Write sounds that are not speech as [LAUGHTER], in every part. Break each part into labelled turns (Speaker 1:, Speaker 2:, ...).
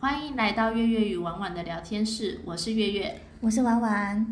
Speaker 1: 欢迎来到月月与婉婉的聊天室，我是月月。
Speaker 2: 我是婉婉。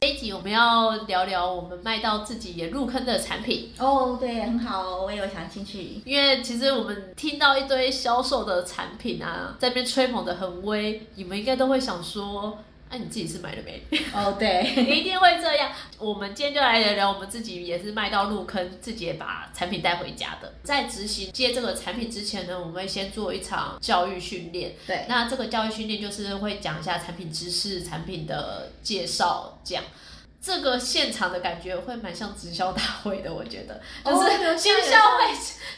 Speaker 1: 这一集我们要聊聊我们卖到自己也入坑的产品，
Speaker 2: 哦，对，很好，我也有想兴趣。
Speaker 1: 因为其实我们听到一堆销售的产品啊，在那边吹捧的很威，你们应该都会想说，哎、你自己是买了没？
Speaker 2: 哦，对，[LAUGHS]
Speaker 1: 一定会这样。我们今天就来聊聊，我们自己也是卖到入坑，自己也把产品带回家的。在执行接这个产品之前呢，我们会先做一场教育训练。
Speaker 2: 对，
Speaker 1: 那这个教育训练就是会讲一下产品知识、产品的介绍，这样。这个现场的感觉会蛮像直销大会的，我觉得，就
Speaker 2: 哦
Speaker 1: 是
Speaker 2: 有
Speaker 1: 先
Speaker 2: 像有
Speaker 1: 销会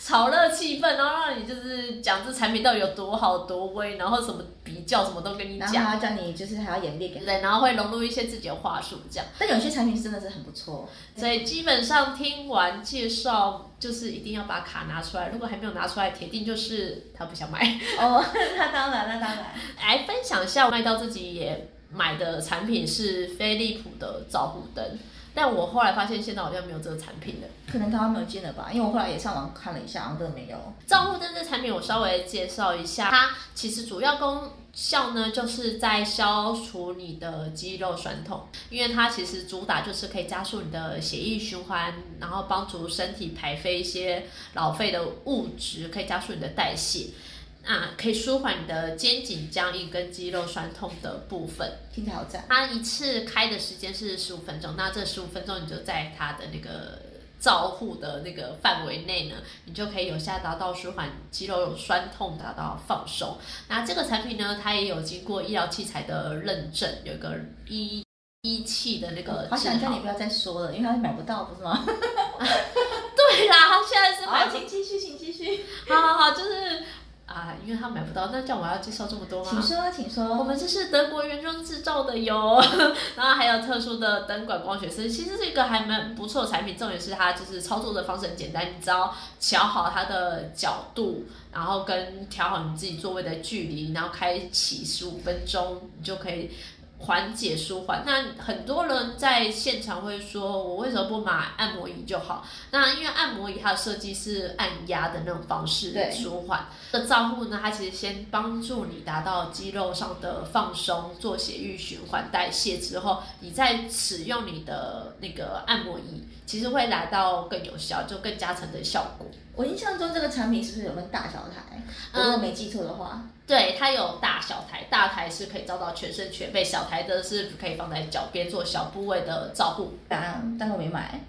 Speaker 1: 炒热气氛，然后让你就是讲这产品到底有多好多威，然后什么比较什么都跟你
Speaker 2: 然后
Speaker 1: 讲，
Speaker 2: 还要叫你，就是还要演练给。
Speaker 1: 对，然后会融入一些自己的话术，这样。
Speaker 2: 但有些产品真的是很不错。
Speaker 1: 所以基本上听完介绍，就是一定要把卡拿出来。如果还没有拿出来，铁定就是他不想买。
Speaker 2: 哦，那当然，那当然。[LAUGHS]
Speaker 1: 来分享一下，卖到自己也买的产品是飞利浦的照护灯，但我后来发现现在好像没有这个产品了。
Speaker 2: 可能台湾没有进了吧，因为我后来也上网看了一下，好像真的没有。
Speaker 1: 照护灯这产品我稍微介绍一下，它其实主要功效呢，就是在消除你的肌肉酸痛，因为它其实主打就是可以加速你的血液循环，然后帮助身体排废一些老废的物质，可以加速你的代谢。啊，可以舒缓你的肩颈僵硬跟肌肉酸痛的部分。
Speaker 2: 听起来好赞。
Speaker 1: 它一次开的时间是十五分钟，那这十五分钟你就在它的那个照护的那个范围内呢，你就可以有效达到舒缓肌肉酸痛，达到放松。那这个产品呢，它也有经过医疗器材的认证，有一个医医器的那个字
Speaker 2: 好想叫你不要再说了，因为它买不到，不是吗？[LAUGHS]
Speaker 1: 对啦，它现在是买
Speaker 2: 好，请继续，请继续。
Speaker 1: 好好好，就是啊，因为他买不到，那叫我要介绍这么多吗？
Speaker 2: 请说，请说我。
Speaker 1: 们这是德国原装制造的哟，[LAUGHS] 然后还有特殊的灯管光学设计，其实是一个还蛮不错的产品。重点是它就是操作的方式很简单，你只要调好它的角度，然后跟调好你自己座位的距离，然后开启十五分钟，你就可以。缓解舒缓，那很多人在现场会说，我为什么不买按摩椅就好？那因为按摩椅它的设计是按压的那种方式
Speaker 2: 对
Speaker 1: 舒缓，这照护呢，它其实先帮助你达到肌肉上的放松，做血液循环代谢之后，你再使用你的那个按摩椅，其实会来到更有效，就更加成的效果。
Speaker 2: 我印象中这个产品是不是有分大小台？我如果没记错的话。
Speaker 1: 对，它有大小台，大台是可以照到全身全背，小台的是可以放在脚边做小部位的照顾。
Speaker 2: 啊但我没买。[LAUGHS]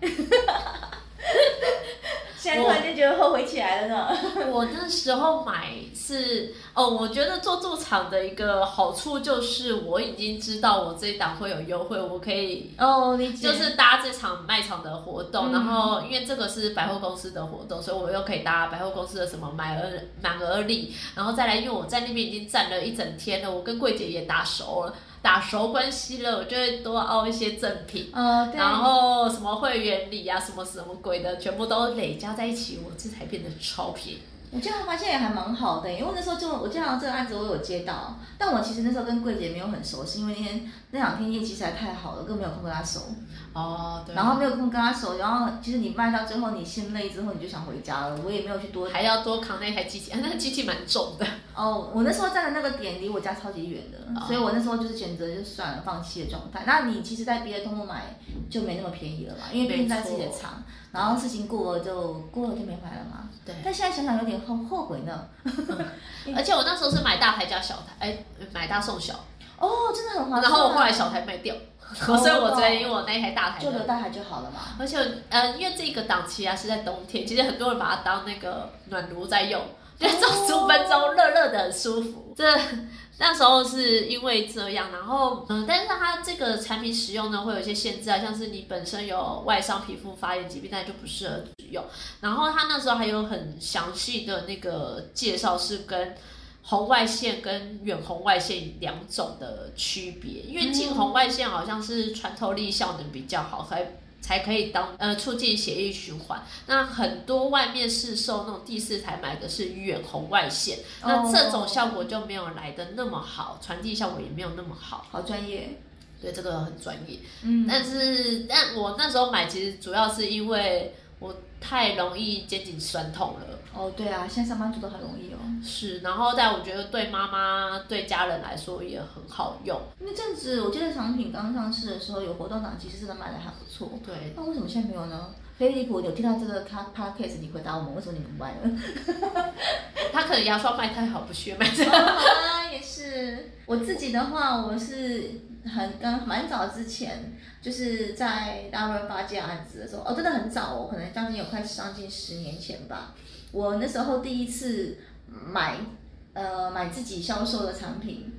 Speaker 2: 突然间觉得后悔起来了呢。
Speaker 1: 我 [LAUGHS] 那时候买是哦，我觉得做驻场的一个好处就是我已经知道我这一档会有优惠，我可以
Speaker 2: 哦，理解。
Speaker 1: 就是搭这场卖场的活动，
Speaker 2: 嗯
Speaker 1: 然后因为这个是百货公司的活动，所以我又可以搭百货公司的什么买额满额礼，然后再来，因为我在那边已经站了一整天了，我跟柜姐也打熟了，打熟关系了，我就会多凹一些赠品。
Speaker 2: 呃，对。
Speaker 1: 然后什么会员礼啊，什么什么鬼的，全部都累加在一起，我这才变得超便宜。
Speaker 2: 我这样发现也还蛮好的，因为那时候就我经常这个案子我有接到，但我其实那时候跟柜姐没有很熟悉，因为那天那两天业绩实在太好了，更没有空跟她熟。
Speaker 1: 哦，对。
Speaker 2: 然后没有空跟她熟，然后其实你卖到最后你心累之后你就想回家了，我也没有去多。
Speaker 1: 还要多扛那台机器，啊、那个机器蛮重的。
Speaker 2: 哦，我那时候站的那个点离我家超级远的，
Speaker 1: 哦
Speaker 2: 所以我那时候就是选择就算了，放弃的状态。那你其实，在别的通路买就没那么便宜了嘛，因为毕竟在自己的厂，然后事情过了就过了就没买了嘛。
Speaker 1: 对。
Speaker 2: 但现在想想有点后后悔呢。[LAUGHS]
Speaker 1: 而且我那时候是买大台加小台，哎，买大送小。
Speaker 2: 哦，真的很划算。
Speaker 1: 然后我后来小台卖掉，
Speaker 2: 哦 [LAUGHS] [LAUGHS]
Speaker 1: 所以我才因为我那一台大台
Speaker 2: 就留大台就好了嘛。
Speaker 1: 而且呃，因为这个档期啊是在冬天，其实很多人把它当那个暖炉在用，就照十五分钟，热热的很舒服。这那时候是因为这样，然后嗯，但是它这个产品使用呢会有一些限制啊，像是你本身有外伤皮肤发炎疾病，那就不适合用。然后它那时候还有很详细的那个介绍是跟。红外线跟远红外线两种的区别，因为近红外线好像是穿透力效能比较好，还才可以当呃促进血液循环。那很多外面市售那种第四台买的是远红外线，那这种效果就没有来的那么好，传递效果也没有那么好。
Speaker 2: 好专业。
Speaker 1: 对，这个很专业。
Speaker 2: 嗯，
Speaker 1: 但是，但我那时候买，其实主要是因为我太容易肩颈酸痛了。
Speaker 2: 哦，对啊，现在上班族都很容易哦。
Speaker 1: 是，然后但我觉得对妈妈、对家人来说也很好用。
Speaker 2: 那阵子我记得产品刚上市的时候有活动档，其实真的卖的还不错。
Speaker 1: 对，
Speaker 2: 那为什么现在没有呢？飞利浦，有听到这个他 podcast，你回答我们为什么你不卖了？[LAUGHS]
Speaker 1: 他可能牙刷卖太好，不需要卖这个。
Speaker 2: 哦好啊，也是。我自己的话，我是很刚蛮早之前，就是在大润发接案子的时候，哦，真的很早哦，可能将近有快将近十年前吧。我那时候第一次买，呃，买自己销售的产品，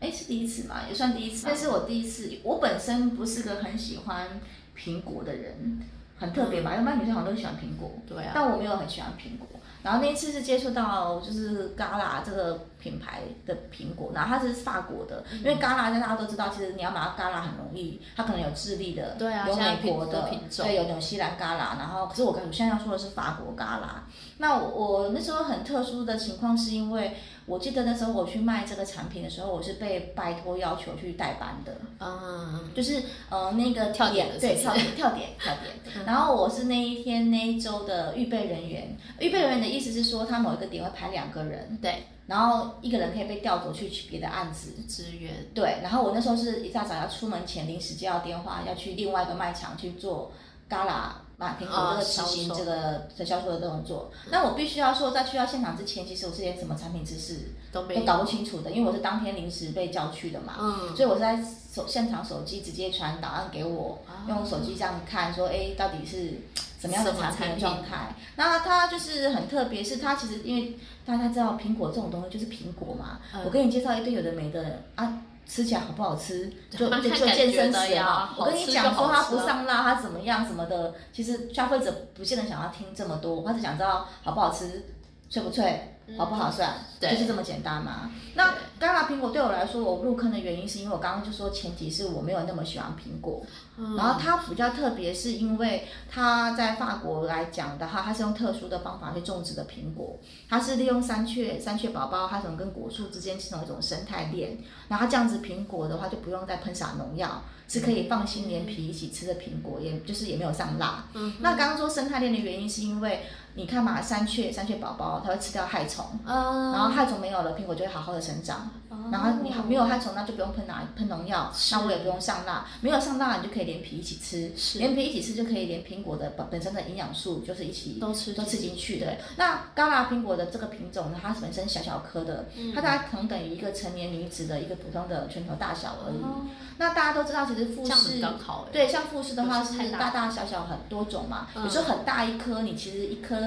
Speaker 2: 哎，是第一次嘛，也算第一次。但是我第一次，我本身不是个很喜欢苹果的人，很特别吧？一般女生好像都喜欢苹果，
Speaker 1: 对啊，
Speaker 2: 但我没有很喜欢苹果。然后那一次是接触到就是 Gala 这个品牌的苹果，然后它是法国的，因为 Gala 大家都知道，其实你要买到 Gala 很容易，它可能有智利的，
Speaker 1: 对啊
Speaker 2: 有美国的
Speaker 1: 品，种
Speaker 2: 对，有纽西兰 Gala，然后可是我我现在要说的是法国 Gala。那我我那时候很特殊的情况是因为我记得那时候我去卖这个产品的时候，我是被拜托要求去代班的，
Speaker 1: 嗯，
Speaker 2: 就是呃那个
Speaker 1: 跳点的
Speaker 2: 对跳点跳点跳 [LAUGHS] 点，然后我是那一天那一周的预备人员。预备人员的意思是说，他某一个点会排两个人，
Speaker 1: 对，
Speaker 2: 然后一个人可以被调走去别的案子。
Speaker 1: 支援，
Speaker 2: 对，然后我那时候是一大早要出门前临时接到电话，要去另外一个卖场去做 Gala 买苹果这个执行这个的销售的动作。那我必须要说，在去到现场之前，其实我是连什么产品知识
Speaker 1: 都没有，
Speaker 2: 都搞不清楚的，因为我是当天临时被叫去的嘛。
Speaker 1: 嗯，
Speaker 2: 所以我是在手现场手机直接传档案给我，
Speaker 1: 啊
Speaker 2: 用手机这样看，说哎到底是什么样的产品状态。那它就是很特别，是它其实因为大家知道苹果这种东西就是苹果嘛，
Speaker 1: 嗯
Speaker 2: 我跟你介绍一堆有的没的啊。吃起来好不好吃，[LAUGHS] 就
Speaker 1: 看
Speaker 2: 就就健身
Speaker 1: 觉的呀
Speaker 2: 词嘛。我跟你讲说它
Speaker 1: 就好吃啊
Speaker 2: 不上辣，它怎么样什么的，其实消费者不见得想要听这么多，他只想知道好不好吃，脆不脆，好不好算，就是这么简单嘛。那刚拿苹果对我来说，我入坑的原因是因为我刚刚就说前提是我没有那么喜欢苹果，
Speaker 1: 嗯。
Speaker 2: 然后它比较特别是因为它在法国来讲的话，它是用特殊的方法去种植的苹果，它是利用山雀山雀宝宝，它从跟果树之间形成一种生态链，然后这样子苹果的话就不用再喷洒农药，是可以放心连皮一起吃的苹果，也就是也没有上蜡。
Speaker 1: 嗯。
Speaker 2: 那刚刚说生态链的原因是因为你看嘛，山雀山雀宝宝它会吃掉害虫。
Speaker 1: 嗯，
Speaker 2: 然后害虫没有了，苹果就会好好的生长。然后你没有害虫，那就不用喷哪喷农药，那我也不用上蜡。没有上蜡，你就可以连皮一起吃，连皮一起吃就可以连苹果的本本身的营养素就是一起
Speaker 1: 都吃
Speaker 2: 都吃进去的。那高拉苹果的这个品种呢，它本身小小颗的，
Speaker 1: 嗯
Speaker 2: 它大概同等于一个成年女子的一个普通的拳头大小而已。
Speaker 1: 哦
Speaker 2: 那大家都知道，其实富士
Speaker 1: 刚好哎，
Speaker 2: 对，像富士的话是
Speaker 1: 大
Speaker 2: 大大小小很多种嘛，
Speaker 1: 嗯
Speaker 2: 有时候很大一颗，你其实一颗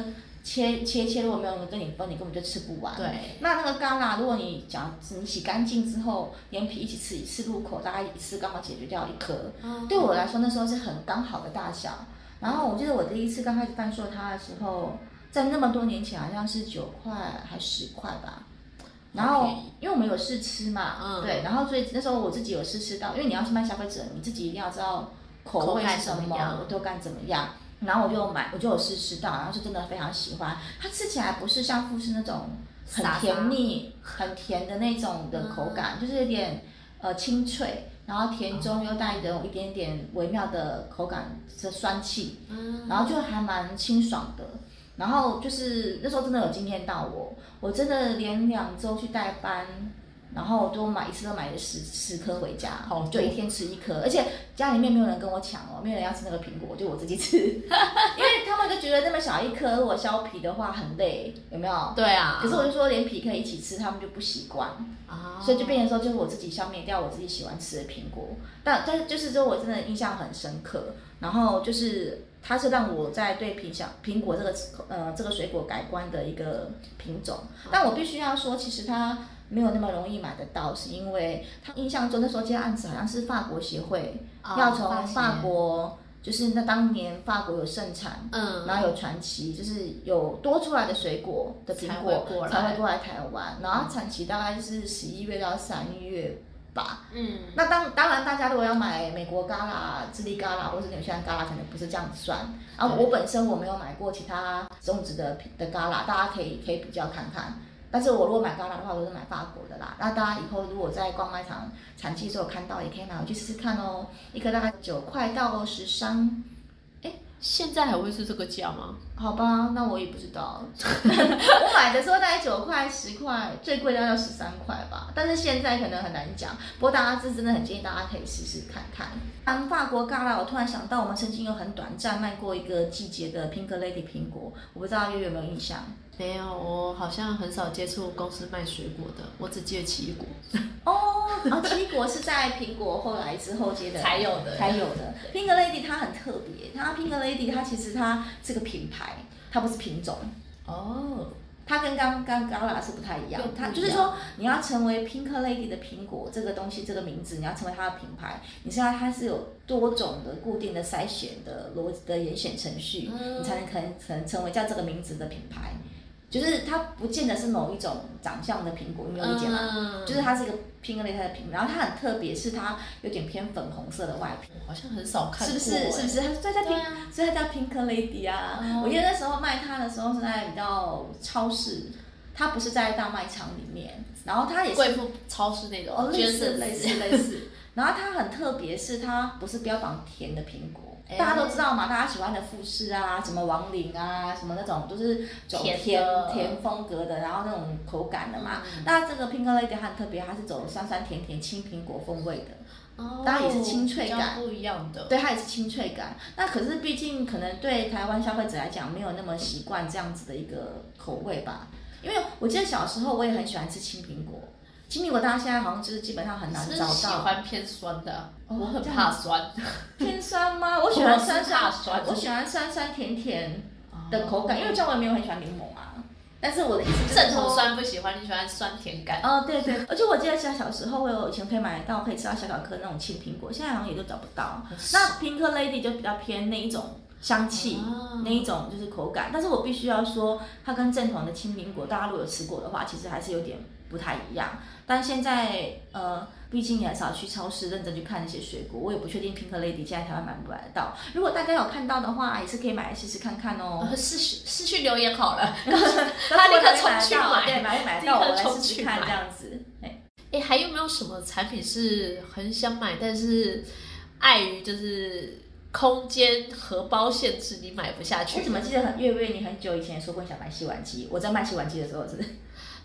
Speaker 2: 切切切，如果没有人跟你分，你根本就吃不完。
Speaker 1: 对，
Speaker 2: 那那个干啦，如果你讲你洗干净之后，连皮一起吃，一次入口大概一次刚好解决掉一颗。
Speaker 1: 嗯
Speaker 2: 对我来说，那时候是很刚好的大小。然后我记得我第一次刚开始贩售它的时候，在那么多年前好像是九块还十块吧。然后因为我们有试吃嘛，
Speaker 1: 嗯
Speaker 2: 对，然后所以那时候我自己有试吃到，因为你要是卖消费者，你自己一定要知道口味是什么
Speaker 1: 怎么样，
Speaker 2: 口感怎么样。然后我就买，我就有试吃到，然后是真的非常喜欢。它吃起来不是像富士那种很甜腻、很甜的那种的口感，就是有点呃清脆，然后甜中又带有一点点微妙的口感的酸气，
Speaker 1: 嗯
Speaker 2: 然后就还蛮清爽的。然后就是那时候真的有惊艳到我，我真的连两周去代班，然后都买一次都买了十十颗回家。
Speaker 1: 哦，
Speaker 2: 就一天吃一颗，而且家里面没有人跟我抢哦，没有人要吃那个苹果，就我自己吃，[LAUGHS] 因为他们就觉得那么小一颗，如果削皮的话很累，有没有？
Speaker 1: 对啊，
Speaker 2: 可是我就说连皮可以一起吃，他们就不习惯，
Speaker 1: 啊，
Speaker 2: 所以就变成说就是我自己消灭掉我自己喜欢吃的苹果，但但是就是说我真的印象很深刻，然后就是它是让我在对苹小苹果这个呃这个水果改观的一个品种，但我必须要说，其实它没有那么容易买得到，是因为他印象中那时候接案子好像是法国协会、
Speaker 1: 哦
Speaker 2: 要从法
Speaker 1: 现
Speaker 2: 国，就是那当年法国有盛产，
Speaker 1: 嗯，
Speaker 2: 然后有传奇，就是有多出来的水果的苹
Speaker 1: 才
Speaker 2: 果
Speaker 1: 会
Speaker 2: 才会过来台湾，然后产期大概是十一月到三月吧。
Speaker 1: 嗯，
Speaker 2: 那当当然，大家如果要买美国嘎啦、智利嘎啦或者纽西兰嘎啦，可能不是这样子算。然后我本身我没有买过其他种植的的嘎啦，大家可以可以比较看看。但是我如果买高粱的话，我都是买法国的啦。那大家以后如果在逛卖场产季的时候看到，也可以买回去试试看哦。一颗大概九块到十三，
Speaker 1: 现在还会是这个价吗？
Speaker 2: 好吧，那我也不知道。我买的时候大概九块、十块，最贵的要十三块吧。但是现在可能很难讲。不过大家这真的很建议大家可以试试看看。当，法国嘎啦，我突然想到，我们曾经有很短暂卖过一个季节的 Pink Lady 苹果，我不知道月月有没有印象。
Speaker 1: 没有，我好像很少接触公司卖水果的，我只记得奇异果。
Speaker 2: 哦，然后奇异果是在苹果后来之后接的
Speaker 1: 才有的
Speaker 2: 才有的。Pink Lady 它很特别，它 Pink Lady 它其实它是个品牌，它不是品种。
Speaker 1: 哦，
Speaker 2: 它跟刚刚 Gala 是不太一样它就是说你要成为 Pink Lady 的苹果这个东西这个名字，你要成为它的品牌，你知道它是有多种的固定的筛选的逻的严选程序，
Speaker 1: 嗯
Speaker 2: 你才能可能可能成为叫这个名字的品牌。就是它不见得是某一种长相的苹果，你有理解吗？
Speaker 1: 嗯
Speaker 2: 就是它是一个 Pink Lady 的苹果，然后它很特别，是它有点偏粉红色的外皮。
Speaker 1: 好像很少看过、
Speaker 2: 是不是？是不是？它所以它
Speaker 1: 对
Speaker 2: pink，、
Speaker 1: 啊
Speaker 2: 所以它叫 Pink Lady 啊。
Speaker 1: 哦
Speaker 2: 我记得那时候卖它的时候是在比较超市，它不是在大卖场里面，然后它也是
Speaker 1: 贵妇超市那种，
Speaker 2: 哦，类似类似类似。然后它很特别，是它不是标榜甜的苹果。
Speaker 1: 哎
Speaker 2: 大家都知道嘛，大家喜欢的富士啊，什么王林啊，什么那种都是走
Speaker 1: 甜
Speaker 2: 甜甜风格的，然后那种口感的嘛。
Speaker 1: 嗯
Speaker 2: 那这个 Pink Lady 它很特别，它是走酸酸甜甜青苹果风味的。
Speaker 1: 哦
Speaker 2: 当然也是清脆感
Speaker 1: 不一样的。
Speaker 2: 对，它也是清脆感。那可是毕竟可能对台湾消费者来讲，没有那么习惯这样子的一个口味吧。因为我记得小时候我也很喜欢吃青苹果，青苹果大家现在好像就是基本上很难找
Speaker 1: 是喜
Speaker 2: 到。
Speaker 1: 欢偏酸的，
Speaker 2: 哦
Speaker 1: 我很怕酸
Speaker 2: 偏酸吗？[LAUGHS] 我喜欢酸酸，
Speaker 1: 酸
Speaker 2: 我喜欢酸酸甜甜的口感，因为这样我也没有很喜欢柠檬啊。但是我的意思就是
Speaker 1: 正统
Speaker 2: 说。
Speaker 1: 酸不喜欢，你喜欢酸甜感。
Speaker 2: 哦，对对，而且我记得小小时候，我有以前可以买到可以吃到小小颗那种青苹果，现在好像也都找不到。那 Pink Lady 就比较偏那一种香气，
Speaker 1: 哦
Speaker 2: 那一种就是口感。但是我必须要说，它跟正统的青苹果，大家如果有吃过的话，其实还是有点不太一样。但现在呃，毕竟也很少去超市认真去看那些水果，我也不确定 Pink Lady 现在台湾买不买得到。如果大家有看到的话，也是可以买来试试看看哦。
Speaker 1: 呃私讯私讯留言好了，[LAUGHS]
Speaker 2: 他
Speaker 1: 他立刻冲去买
Speaker 2: 对，买买得到，我来试试看
Speaker 1: 买
Speaker 2: 这样子。哎
Speaker 1: 哎，还有没有什么产品是很想买，但是碍于就是空间荷包限制，你买不下去？
Speaker 2: 我怎么记得很月月你很久以前说过你想买洗碗机？我在卖洗碗机的时候是。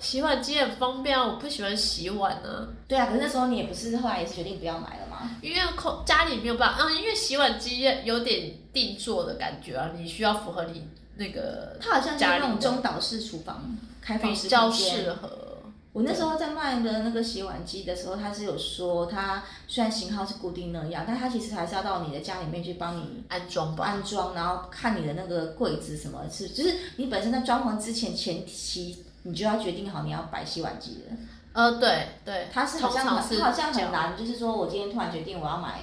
Speaker 1: 洗碗机很方便啊，我不喜欢洗碗呢、
Speaker 2: 对啊，可是那时候你也不是后来也是决定不要买了吗？
Speaker 1: 因为空家里没有办法，嗯，因为洗碗机有点定做的感觉啊，你需要符合你那个
Speaker 2: 它好像是那种中岛式厨房开放式
Speaker 1: 比较适合。
Speaker 2: 我那时候在卖的那个洗碗机的时候，它是有说它虽然型号是固定那样，但它其实还是要到你的家里面去帮你
Speaker 1: 安装吧，
Speaker 2: 安装，然后看你的那个柜子什么是，就是你本身在装潢之前前期你就要决定好你要摆洗碗机了。
Speaker 1: 呃，对对，
Speaker 2: 它是好像
Speaker 1: 是
Speaker 2: 很它好像很难，就是说我今天突然决定我要买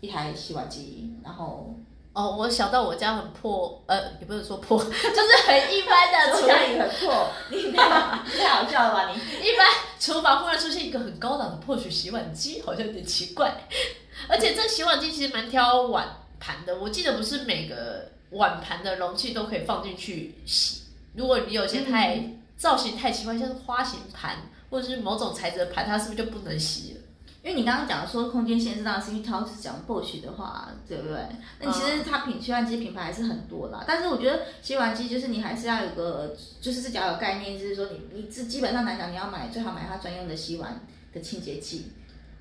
Speaker 2: 一台洗碗机，然后
Speaker 1: 哦，我想到我家很破，呃，也不是说破，[LAUGHS] 就是很一般的厨，
Speaker 2: 我家里很破，你太太好笑了吧你？[LAUGHS]
Speaker 1: 一般厨房忽然出现一个很高档的破水洗碗机，好像有点奇怪。而且这洗碗机其实蛮挑碗盘的，我记得不是每个碗盘的容器都可以放进去洗。如果你有些太、
Speaker 2: 嗯
Speaker 1: 造型太奇怪，像是花形盘或者是某种材质的盘，它是不是就不能洗了？
Speaker 2: 因为你刚刚讲说空间限制，当然是因为他是讲 Bosch 的话，对不对？那其实它品洗碗机品牌还是很多啦，但是我觉得洗碗机就是你还是要有个，就是自己要有概念，就是说你你基基本上来讲，你要买最好买它专用的洗碗的清洁剂，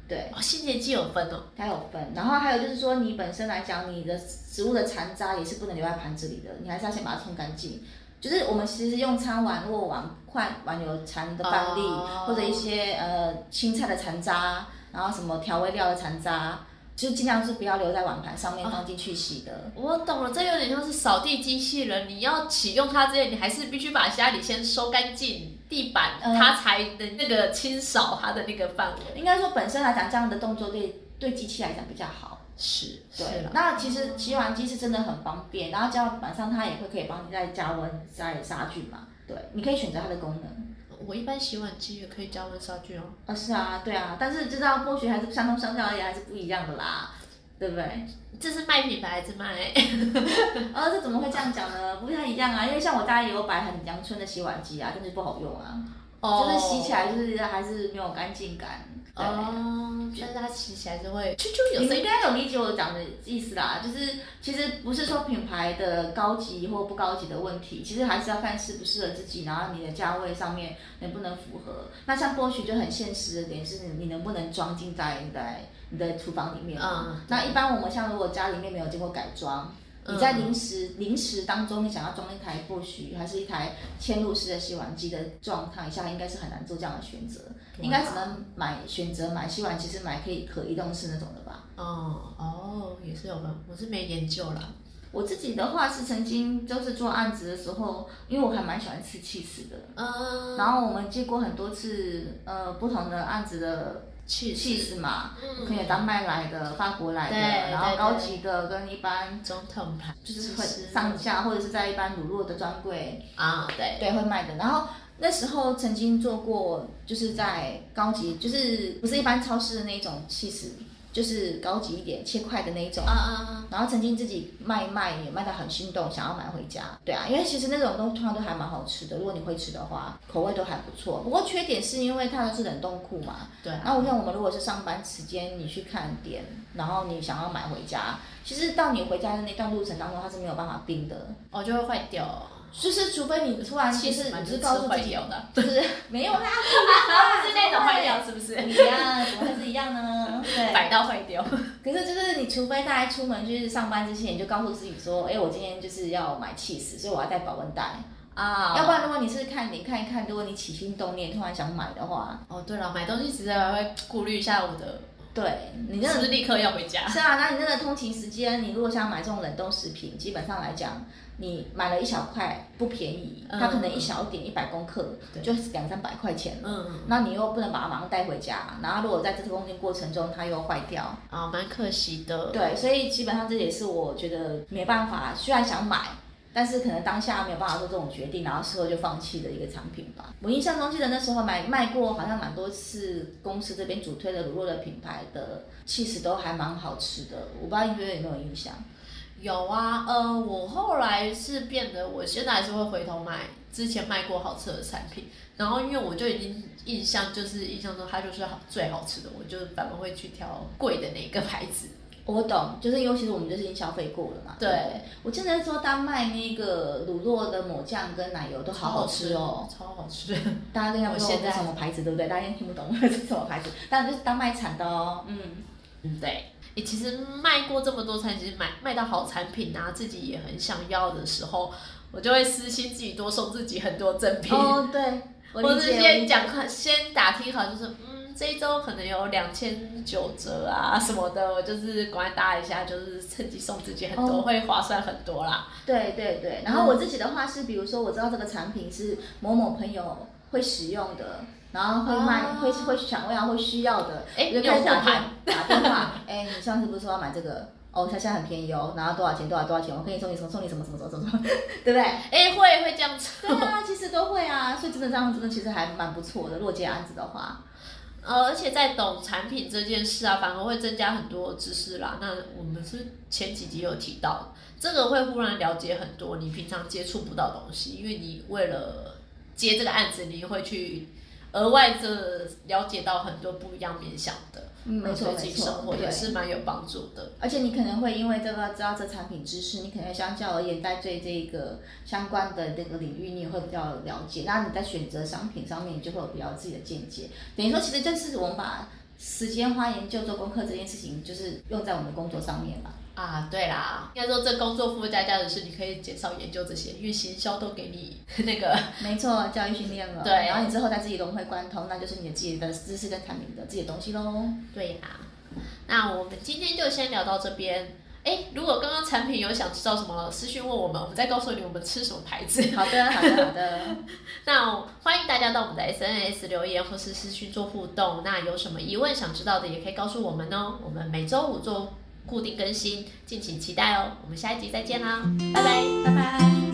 Speaker 2: 对。
Speaker 1: 哦，清洁剂有分哦。
Speaker 2: 它有分，然后还有就是说，你本身来讲，你的食物的残渣也是不能留在盘子里的，你还是要先把它冲干净。就是我们其实用餐碗或碗筷碗有残的饭粒，
Speaker 1: 哦
Speaker 2: 或者一些呃青菜的残渣，然后什么调味料的残渣，就尽量是不要留在碗盘上面放进去洗的。
Speaker 1: 我懂了，这有点像是扫地机器人，你要启用它之前，你还是必须把家里先收干净，地板、
Speaker 2: 嗯
Speaker 1: 它才能那个清扫它的那个范围。
Speaker 2: 应该说本身来讲，这样的动作对对机器来讲比较好。
Speaker 1: 是，
Speaker 2: 对
Speaker 1: 是，啦。
Speaker 2: 那其实洗碗机是真的很方便，然后加晚上它也会可以帮你再加温、再杀菌嘛。对，你可以选择它的功能。
Speaker 1: 我一般洗碗机也可以加温杀菌哦。
Speaker 2: 啊，是啊，对啊，但是知道或许还是相同相较而言还是不一样的啦，对不对？
Speaker 1: 这是卖品牌还是卖？
Speaker 2: 呃，[LAUGHS] 这怎么会这样讲呢？不太一样啊，因为像我家也有摆很阳春的洗碗机啊，但是不好用啊。
Speaker 1: 哦
Speaker 2: 就是洗起来就是还是没有干净感。
Speaker 1: 哦，但是它洗起来就会啾啾有声
Speaker 2: 你们应。该有理解我讲的意思啦，就是其实不是说品牌的高级或不高级的问题，其实还是要看适不适合自己，然后你的价位上面能不能符合。那像波许就很现实的点是你你能不能装进在你的你的厨房里面嘛？
Speaker 1: 嗯
Speaker 2: 那一般我们像如果家里面没有经过改装。
Speaker 1: 嗯。
Speaker 2: 你在临时临时当中，你想要装一台或许还是一台嵌入式的洗碗机的状态下，应该是很难做这样的选择，应该只能买选择买洗碗机是买可以可移动式那种的吧。
Speaker 1: 哦哦，也是有的，我是没研究啦。
Speaker 2: 我自己的话是曾经就是做案子的时候，因为我还蛮喜欢吃气死的，
Speaker 1: 嗯，
Speaker 2: 然后我们接过很多次呃不同的案子的
Speaker 1: 气
Speaker 2: 气死嘛，
Speaker 1: 嗯
Speaker 2: 可以有丹麦来的、法国来的，然后高级的跟一般
Speaker 1: 中统牌
Speaker 2: 就是会上架或者是在一般乳酪的专柜
Speaker 1: 啊，对，
Speaker 2: 对会卖的，然后。那时候曾经做过，就是在高级，就是不是一般超市的那种气死，就是高级一点切块的那一种。
Speaker 1: 啊啊
Speaker 2: 然后曾经自己卖一卖，也卖得很心动，想要买回家。对啊，因为其实那种东西通常都还蛮好吃的，如果你会吃的话，口味都还不错。不过缺点是因为它都是冷冻库嘛。
Speaker 1: 对啊，
Speaker 2: 然后我像我们如果是上班时间，你去看店，然后你想要买回家，其实到你回家的那段路程当中，它是没有办法冰的。
Speaker 1: 哦就会坏掉，
Speaker 2: 就是除非你突然就是你是告诉自己，
Speaker 1: 坏掉的，
Speaker 2: 就是没有啦，
Speaker 1: 不是那种坏掉，是不是？
Speaker 2: 一样，怎么会是一样呢？对，
Speaker 1: 摆到坏掉。
Speaker 2: 可是就是你，除非大家出门就是上班之前，你就告诉自己说，哎，我今天就是要买 cheese，所以我要带保温袋。
Speaker 1: 啊
Speaker 2: 要不然如果你是看你看一看，如果你起心动念突然想买的话，
Speaker 1: 哦，对了，买东西其实还会顾虑一下我的，
Speaker 2: 对你那个
Speaker 1: 是立刻要回家？
Speaker 2: 是啊，那你那个通勤时间，你如果想买这种冷冻食品，基本上来讲，你买了一小块不便宜，
Speaker 1: 嗯
Speaker 2: 它可能一小点一百公克
Speaker 1: 对
Speaker 2: 就是两三百块钱了。
Speaker 1: 嗯，
Speaker 2: 那你又不能把它马上带回家，然后如果在这个中间过程中它又坏掉，
Speaker 1: 啊，蛮可惜的。
Speaker 2: 对，所以基本上这也是我觉得没办法，虽然想买，但是可能当下没有办法做这种决定，然后事后就放弃的一个产品吧。我印象中记得那时候买卖过，好像蛮多次公司这边主推的乳酪的品牌的，其实都还蛮好吃的。我不知道你有没有印象？
Speaker 1: 有啊，呃，我后来是变得，我现在还是会回头买之前卖过好吃的产品，然后因为我就已经印象就是印象中它就是好最好吃的，我就反而会去挑贵的那个牌子。
Speaker 2: 我懂，就是尤其是我们就是已经消费过了嘛。
Speaker 1: 对
Speaker 2: 对，我记得说丹麦那个乳酪的抹酱跟奶油都好好吃哦。
Speaker 1: 超好吃。[LAUGHS]
Speaker 2: 大家应该不知道
Speaker 1: 我现在
Speaker 2: 这是什么牌子，对不对？大家应该听不懂这是什么牌子，但就是丹麦产的哦。嗯。
Speaker 1: 嗯，对。你，其实卖过这么多餐，其实买卖到好产品啊，自己也很想要的时候，我就会私心自己多送自己很多赠品，
Speaker 2: 哦，对，我
Speaker 1: 或
Speaker 2: 理解。我
Speaker 1: 是先讲看，先打听好，就是嗯，这一周可能有两千九折啊什么的，我就是赶快搭一下，就是趁机送自己很多，
Speaker 2: 哦
Speaker 1: 会划算很多啦。
Speaker 2: 对对对，然后我自己的话是，比如说我知道这个产品是某某朋友会使用的，然后会卖，
Speaker 1: 啊
Speaker 2: 会会想要会需要的，
Speaker 1: 哎
Speaker 2: 我就开始打电打电话，[LAUGHS] 哎，你上次不是说要买这个？哦，它现在很便宜哦，然后多少钱？多少多少钱？我可以送你什么？送你什么什么什么什么什么，对不对？
Speaker 1: 哎，会会这样子。
Speaker 2: 对啊，其实都会啊，所以真的这样真的其实还蛮不错的。如果接案子的话，
Speaker 1: 呃，而且在懂产品这件事啊，反而会增加很多知识啦。那我们是前几集有提到，这个会忽然了解很多你平常接触不到东西，因为你为了接这个案子，你会去额外的了解到很多不一样面向的，
Speaker 2: 嗯，没错没错，对
Speaker 1: 生活也是蛮有帮助的。
Speaker 2: 而且你可能会因为这个知道这产品知识，你可能相较而言，在对这个相关的这个领域，你也会比较了解。那你在选择商品上面，你就会有比较自己的见解。等于说，其实这是我们把时间花研究做功课这件事情，就是用在我们的工作上面嘛。
Speaker 1: 啊，对啦，应该说这工作附加价值是你可以减少研究这些，因为行销都给你 [LAUGHS] 那个
Speaker 2: 没错，教育训练了。
Speaker 1: 对
Speaker 2: 然后你之后再自己融会贯通，那就是你的自己的知识跟产品的自己的东西喽。
Speaker 1: 对啦，那我们今天就先聊到这边。哎，如果刚刚产品有想知道什么，私讯问我们，我们再告诉你我们吃什么牌子。
Speaker 2: 好的，好的，好的。[LAUGHS]
Speaker 1: 那欢迎大家到我们的 SNS 留言或是私讯做互动。那有什么疑问想知道的，也可以告诉我们哦。我们每周五做固定更新，敬请期待哦。我们下一集再见啦，拜拜。
Speaker 2: 拜拜。